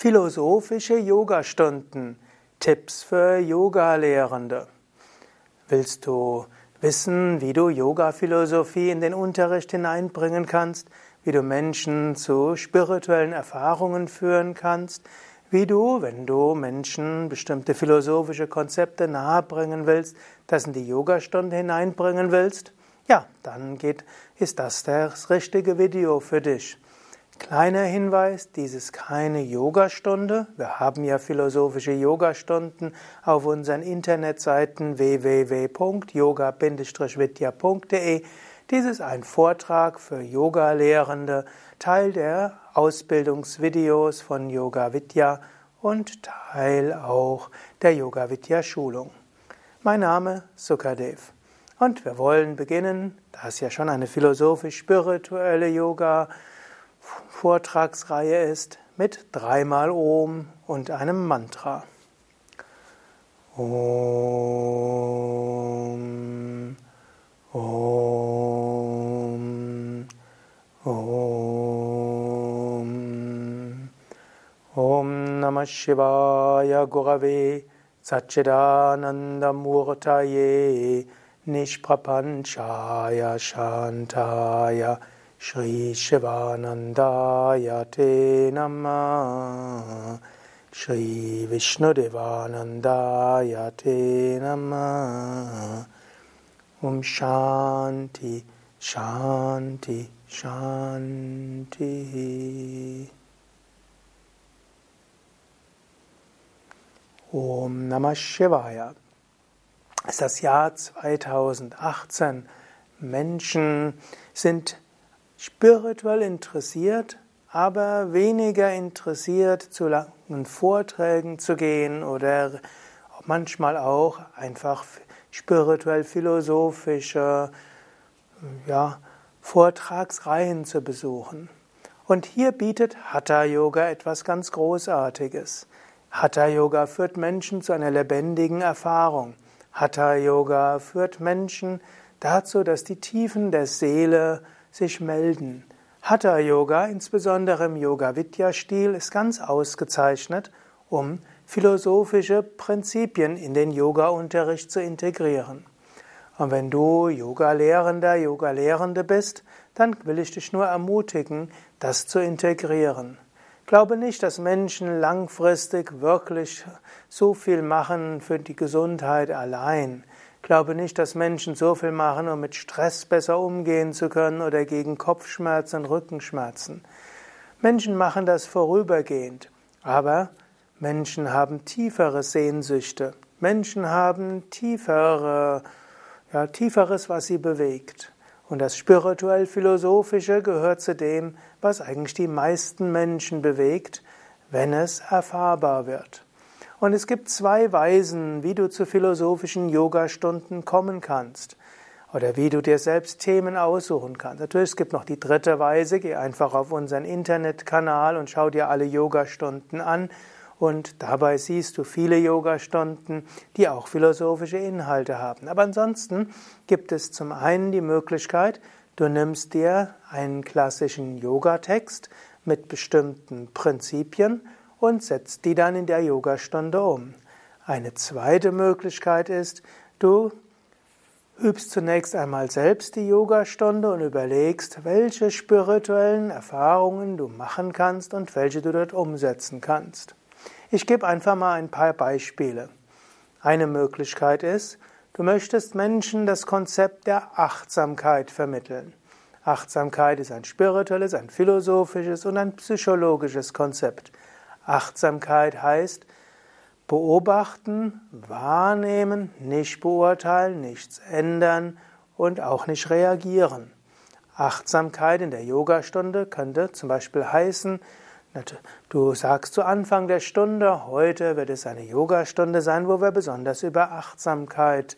Philosophische Yogastunden. Tipps für Yoga-Lehrende. Willst du wissen, wie du Yoga-Philosophie in den Unterricht hineinbringen kannst, wie du Menschen zu spirituellen Erfahrungen führen kannst, wie du, wenn du Menschen bestimmte philosophische Konzepte nahebringen willst, das in die Yogastunde hineinbringen willst? Ja, dann geht, ist das das richtige Video für dich. Kleiner Hinweis, dies ist keine Yogastunde. Wir haben ja philosophische Yogastunden auf unseren Internetseiten www.yoga-vidya.de. Dies ist ein Vortrag für Yoga-Lehrende, Teil der Ausbildungsvideos von Yoga Vidya und Teil auch der Yoga Vidya Schulung. Mein Name Sukadev. Und wir wollen beginnen, da es ja schon eine philosophisch-spirituelle Yoga Vortragsreihe ist mit dreimal Om und einem Mantra. Om, Om, Om. Om Namah Shivaya Gurave Satchidanandamurtaye Nishprapanchaya Shantaya Shri Shivanandaya Te Namah. Shri Vishnudevanandaya Te Namah. Om Shanti Shanti Shanti. Om Namah Shivaya. Es ist das Jahr 2018. Menschen sind spirituell interessiert, aber weniger interessiert, zu langen Vorträgen zu gehen oder manchmal auch einfach spirituell philosophische ja, Vortragsreihen zu besuchen. Und hier bietet Hatha Yoga etwas ganz Großartiges. Hatha Yoga führt Menschen zu einer lebendigen Erfahrung. Hatha Yoga führt Menschen dazu, dass die Tiefen der Seele sich melden. Hatha Yoga, insbesondere im Yoga Vidya Stil, ist ganz ausgezeichnet, um philosophische Prinzipien in den Yoga Unterricht zu integrieren. Und wenn du Yoga Lehrender, Yoga Lehrende bist, dann will ich dich nur ermutigen, das zu integrieren. Glaube nicht, dass Menschen langfristig wirklich so viel machen für die Gesundheit allein. Glaube nicht, dass Menschen so viel machen, um mit Stress besser umgehen zu können oder gegen Kopfschmerzen Rückenschmerzen. Menschen machen das vorübergehend, aber Menschen haben tiefere Sehnsüchte. Menschen haben tiefere, ja, tieferes, was sie bewegt. Und das spirituell-philosophische gehört zu dem, was eigentlich die meisten Menschen bewegt, wenn es erfahrbar wird. Und es gibt zwei Weisen, wie du zu philosophischen Yogastunden kommen kannst. Oder wie du dir selbst Themen aussuchen kannst. Natürlich, es gibt noch die dritte Weise. Geh einfach auf unseren Internetkanal und schau dir alle Yogastunden an. Und dabei siehst du viele Yogastunden, die auch philosophische Inhalte haben. Aber ansonsten gibt es zum einen die Möglichkeit, du nimmst dir einen klassischen Yogatext mit bestimmten Prinzipien und setzt die dann in der Yogastunde um. Eine zweite Möglichkeit ist, du übst zunächst einmal selbst die Yogastunde und überlegst, welche spirituellen Erfahrungen du machen kannst und welche du dort umsetzen kannst. Ich gebe einfach mal ein paar Beispiele. Eine Möglichkeit ist, du möchtest Menschen das Konzept der Achtsamkeit vermitteln. Achtsamkeit ist ein spirituelles, ein philosophisches und ein psychologisches Konzept. Achtsamkeit heißt beobachten, wahrnehmen, nicht beurteilen, nichts ändern und auch nicht reagieren. Achtsamkeit in der Yogastunde könnte zum Beispiel heißen, du sagst zu Anfang der Stunde, heute wird es eine Yogastunde sein, wo wir besonders über Achtsamkeit,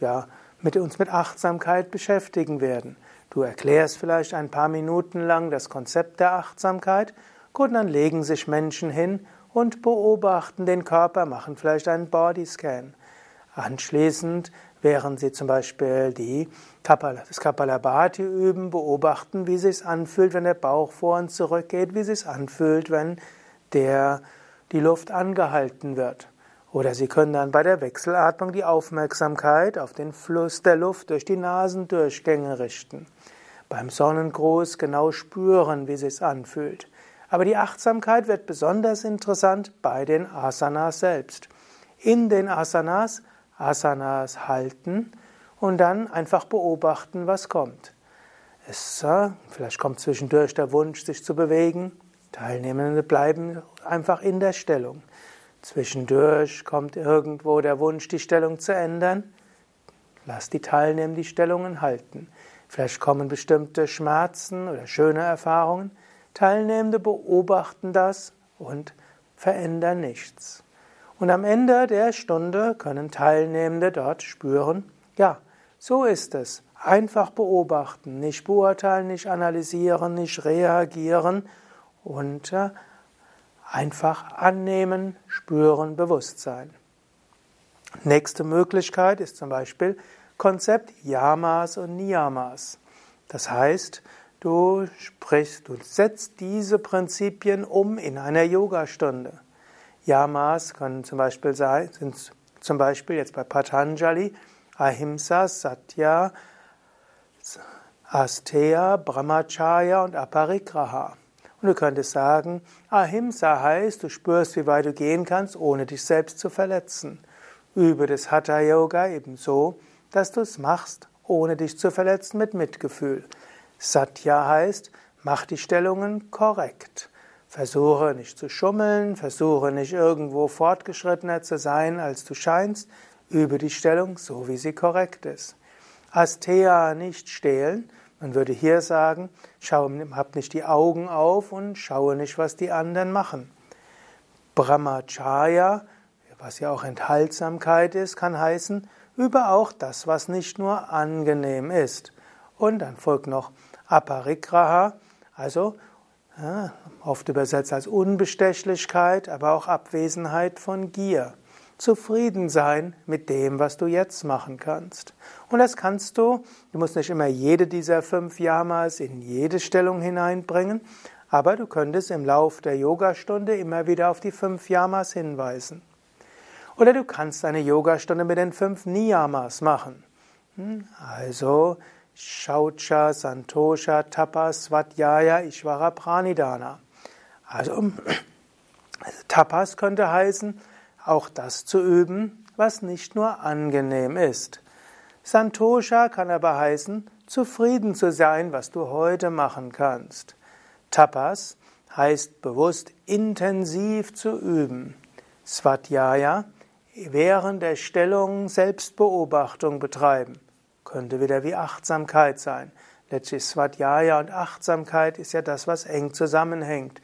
ja, mit uns mit Achtsamkeit beschäftigen werden. Du erklärst vielleicht ein paar Minuten lang das Konzept der Achtsamkeit Gut, dann legen sich Menschen hin und beobachten den Körper, machen vielleicht einen Bodyscan. Anschließend, während sie zum Beispiel die Kapala, das Kapalabhati üben, beobachten, wie es sich anfühlt, wenn der Bauch vor und zurück geht, wie es sich anfühlt, wenn der die Luft angehalten wird. Oder Sie können dann bei der Wechselatmung die Aufmerksamkeit auf den Fluss der Luft durch die Nasendurchgänge richten. Beim Sonnengruß genau spüren, wie es sich anfühlt. Aber die Achtsamkeit wird besonders interessant bei den Asanas selbst. In den Asanas Asanas halten und dann einfach beobachten, was kommt. Es, äh, vielleicht kommt zwischendurch der Wunsch, sich zu bewegen. Teilnehmende bleiben einfach in der Stellung. Zwischendurch kommt irgendwo der Wunsch, die Stellung zu ändern. Lass die Teilnehmer die Stellungen halten. Vielleicht kommen bestimmte Schmerzen oder schöne Erfahrungen. Teilnehmende beobachten das und verändern nichts. Und am Ende der Stunde können Teilnehmende dort spüren, ja, so ist es. Einfach beobachten, nicht beurteilen, nicht analysieren, nicht reagieren und äh, einfach annehmen, spüren, Bewusstsein. Nächste Möglichkeit ist zum Beispiel Konzept Yamas und Niyamas. Das heißt, du sprichst, du setzt diese Prinzipien um in einer Yogastunde. Yamas können zum Beispiel sein, sind zum Beispiel jetzt bei Patanjali Ahimsa, Satya, Asteya, Brahmacharya und Aparigraha. Und du könntest sagen, Ahimsa heißt, du spürst, wie weit du gehen kannst, ohne dich selbst zu verletzen. Übe das Hatha Yoga ebenso, dass du es machst, ohne dich zu verletzen, mit Mitgefühl. Satya heißt, mach die Stellungen korrekt. Versuche nicht zu schummeln, versuche nicht irgendwo fortgeschrittener zu sein, als du scheinst, Übe die Stellung so, wie sie korrekt ist. Astea nicht stehlen. Man würde hier sagen, schau, hab nicht die Augen auf und schaue nicht, was die anderen machen. Brahmacharya, was ja auch Enthaltsamkeit ist, kann heißen, übe auch das, was nicht nur angenehm ist. Und dann folgt noch Aparigraha, also ja, oft übersetzt als Unbestechlichkeit, aber auch Abwesenheit von Gier zufrieden sein mit dem, was du jetzt machen kannst. Und das kannst du, du musst nicht immer jede dieser fünf Yamas in jede Stellung hineinbringen, aber du könntest im Lauf der Yogastunde immer wieder auf die fünf Yamas hinweisen. Oder du kannst eine Yogastunde mit den fünf Niyamas machen. Hm, also Shaucha, Santosha, Tapas, Svadhyaya, Ishvara, Pranidhana. Also, also Tapas könnte heißen, auch das zu üben, was nicht nur angenehm ist. Santosha kann aber heißen, zufrieden zu sein, was du heute machen kannst. Tapas heißt bewusst intensiv zu üben. Svadhyaya während der Stellung Selbstbeobachtung betreiben. Könnte wieder wie Achtsamkeit sein. Letztlich Svadhyaya und Achtsamkeit ist ja das, was eng zusammenhängt.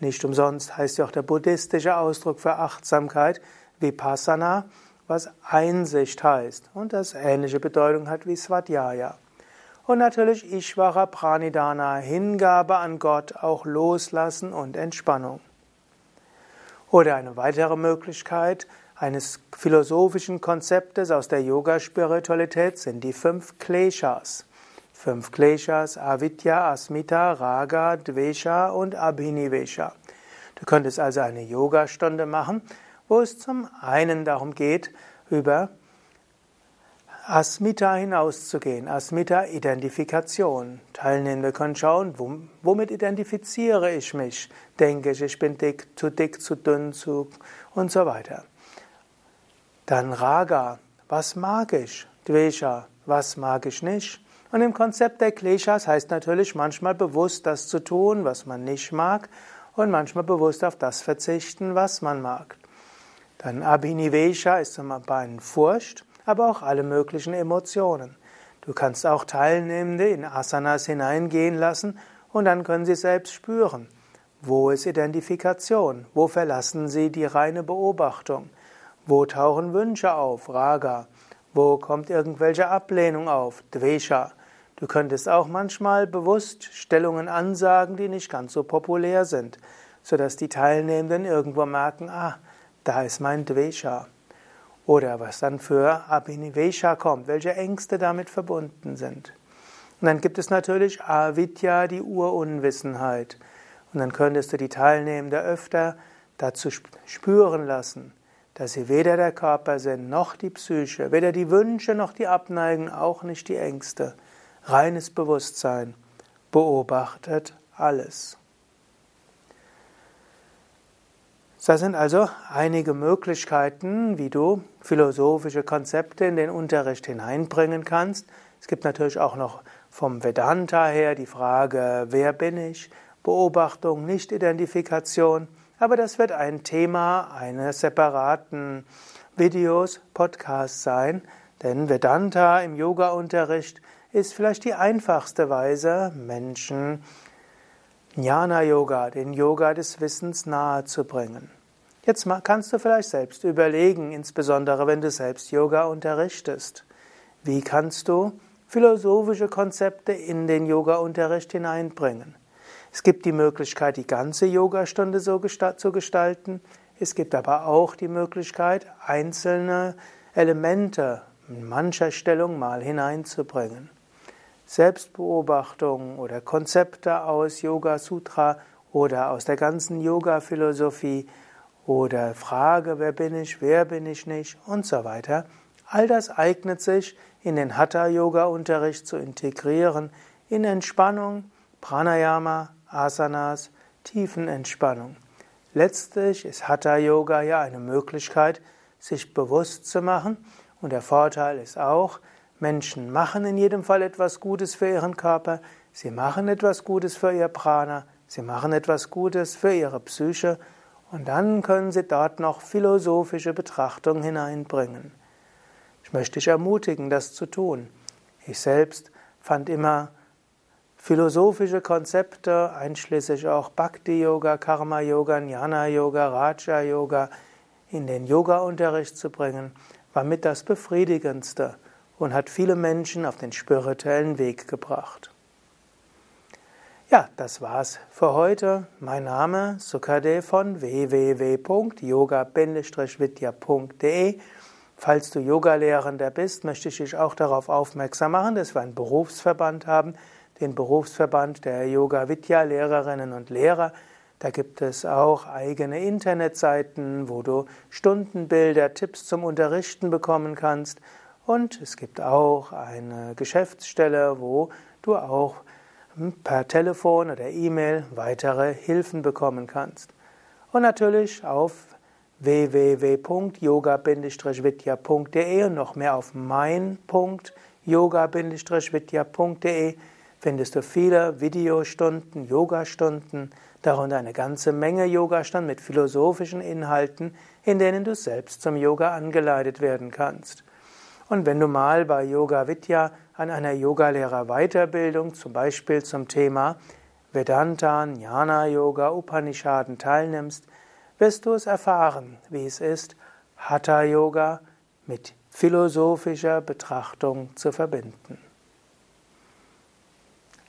Nicht umsonst heißt ja auch der buddhistische Ausdruck für Achtsamkeit Vipassana, was Einsicht heißt und das ähnliche Bedeutung hat wie Svadhyaya. Und natürlich Ishvara Pranidhana, Hingabe an Gott, auch Loslassen und Entspannung. Oder eine weitere Möglichkeit eines philosophischen Konzeptes aus der Yoga-Spiritualität sind die fünf Kleshas. Fünf Kleshas, Avidya, Asmita, Raga, Dvesha und Abhinivesha. Du könntest also eine Yogastunde machen, wo es zum einen darum geht, über Asmita hinauszugehen. Asmita Identifikation. Teilnehmende können schauen, womit identifiziere ich mich? Denke ich, ich bin dick, zu dick, zu dünn, zu und so weiter. Dann Raga. Was mag ich? Dvesha. Was mag ich nicht? Und im Konzept der Kleshas heißt natürlich manchmal bewusst das zu tun, was man nicht mag, und manchmal bewusst auf das verzichten, was man mag. Dann Abhinivesha ist zum Beispiel Furcht, aber auch alle möglichen Emotionen. Du kannst auch Teilnehmende in Asanas hineingehen lassen und dann können sie selbst spüren. Wo ist Identifikation? Wo verlassen sie die reine Beobachtung? Wo tauchen Wünsche auf? Raga. Wo kommt irgendwelche Ablehnung auf? Dvesha. Du könntest auch manchmal bewusst Stellungen ansagen, die nicht ganz so populär sind, sodass die Teilnehmenden irgendwo merken, ah, da ist mein Dvesha. Oder was dann für Abhinivesha kommt, welche Ängste damit verbunden sind. Und dann gibt es natürlich Avidya, die Urunwissenheit. Und dann könntest du die Teilnehmenden öfter dazu spüren lassen, dass sie weder der Körper sind, noch die Psyche, weder die Wünsche noch die Abneigen, auch nicht die Ängste. Reines Bewusstsein beobachtet alles. Das sind also einige Möglichkeiten, wie du philosophische Konzepte in den Unterricht hineinbringen kannst. Es gibt natürlich auch noch vom Vedanta her die Frage, wer bin ich? Beobachtung, Nicht-Identifikation. Aber das wird ein Thema eines separaten Videos, Podcasts sein, denn Vedanta im Yoga-Unterricht ist vielleicht die einfachste Weise, Menschen Jnana-Yoga, den Yoga des Wissens nahezubringen. Jetzt kannst du vielleicht selbst überlegen, insbesondere wenn du selbst Yoga unterrichtest. Wie kannst du philosophische Konzepte in den Yoga-Unterricht hineinbringen? Es gibt die Möglichkeit, die ganze Yogastunde so zu gestalten. Es gibt aber auch die Möglichkeit, einzelne Elemente in mancher Stellung mal hineinzubringen. Selbstbeobachtung oder Konzepte aus Yoga Sutra oder aus der ganzen Yoga Philosophie oder Frage, wer bin ich, wer bin ich nicht und so weiter. All das eignet sich in den Hatha Yoga Unterricht zu integrieren in Entspannung, Pranayama, Asanas, Tiefenentspannung. Letztlich ist Hatha Yoga ja eine Möglichkeit, sich bewusst zu machen. Und der Vorteil ist auch, Menschen machen in jedem Fall etwas Gutes für ihren Körper, sie machen etwas Gutes für ihr Prana, sie machen etwas Gutes für ihre Psyche und dann können sie dort noch philosophische Betrachtungen hineinbringen. Ich möchte dich ermutigen, das zu tun. Ich selbst fand immer philosophische Konzepte, einschließlich auch Bhakti-Yoga, Karma-Yoga, Jnana-Yoga, Raja-Yoga, in den Yoga-Unterricht zu bringen, war mit das Befriedigendste und hat viele Menschen auf den spirituellen Weg gebracht. Ja, das war's für heute. Mein Name Sukade von www.yoga-vidya.de. Falls du Yogalehrender bist, möchte ich dich auch darauf aufmerksam machen, dass wir einen Berufsverband haben, den Berufsverband der Yoga Vidya Lehrerinnen und Lehrer. Da gibt es auch eigene Internetseiten, wo du Stundenbilder, Tipps zum Unterrichten bekommen kannst. Und es gibt auch eine Geschäftsstelle, wo du auch per Telefon oder E-Mail weitere Hilfen bekommen kannst. Und natürlich auf www.yoga-vidya.de und noch mehr auf mein.yoga-vidya.de findest du viele Videostunden, Yogastunden, darunter eine ganze Menge Yogastunden mit philosophischen Inhalten, in denen du selbst zum Yoga angeleitet werden kannst. Und wenn du mal bei Yoga Vidya an einer Yogalehrer Weiterbildung, zum Beispiel zum Thema Vedanta, Jnana Yoga, Upanishaden teilnimmst, wirst du es erfahren, wie es ist, Hatha Yoga mit philosophischer Betrachtung zu verbinden.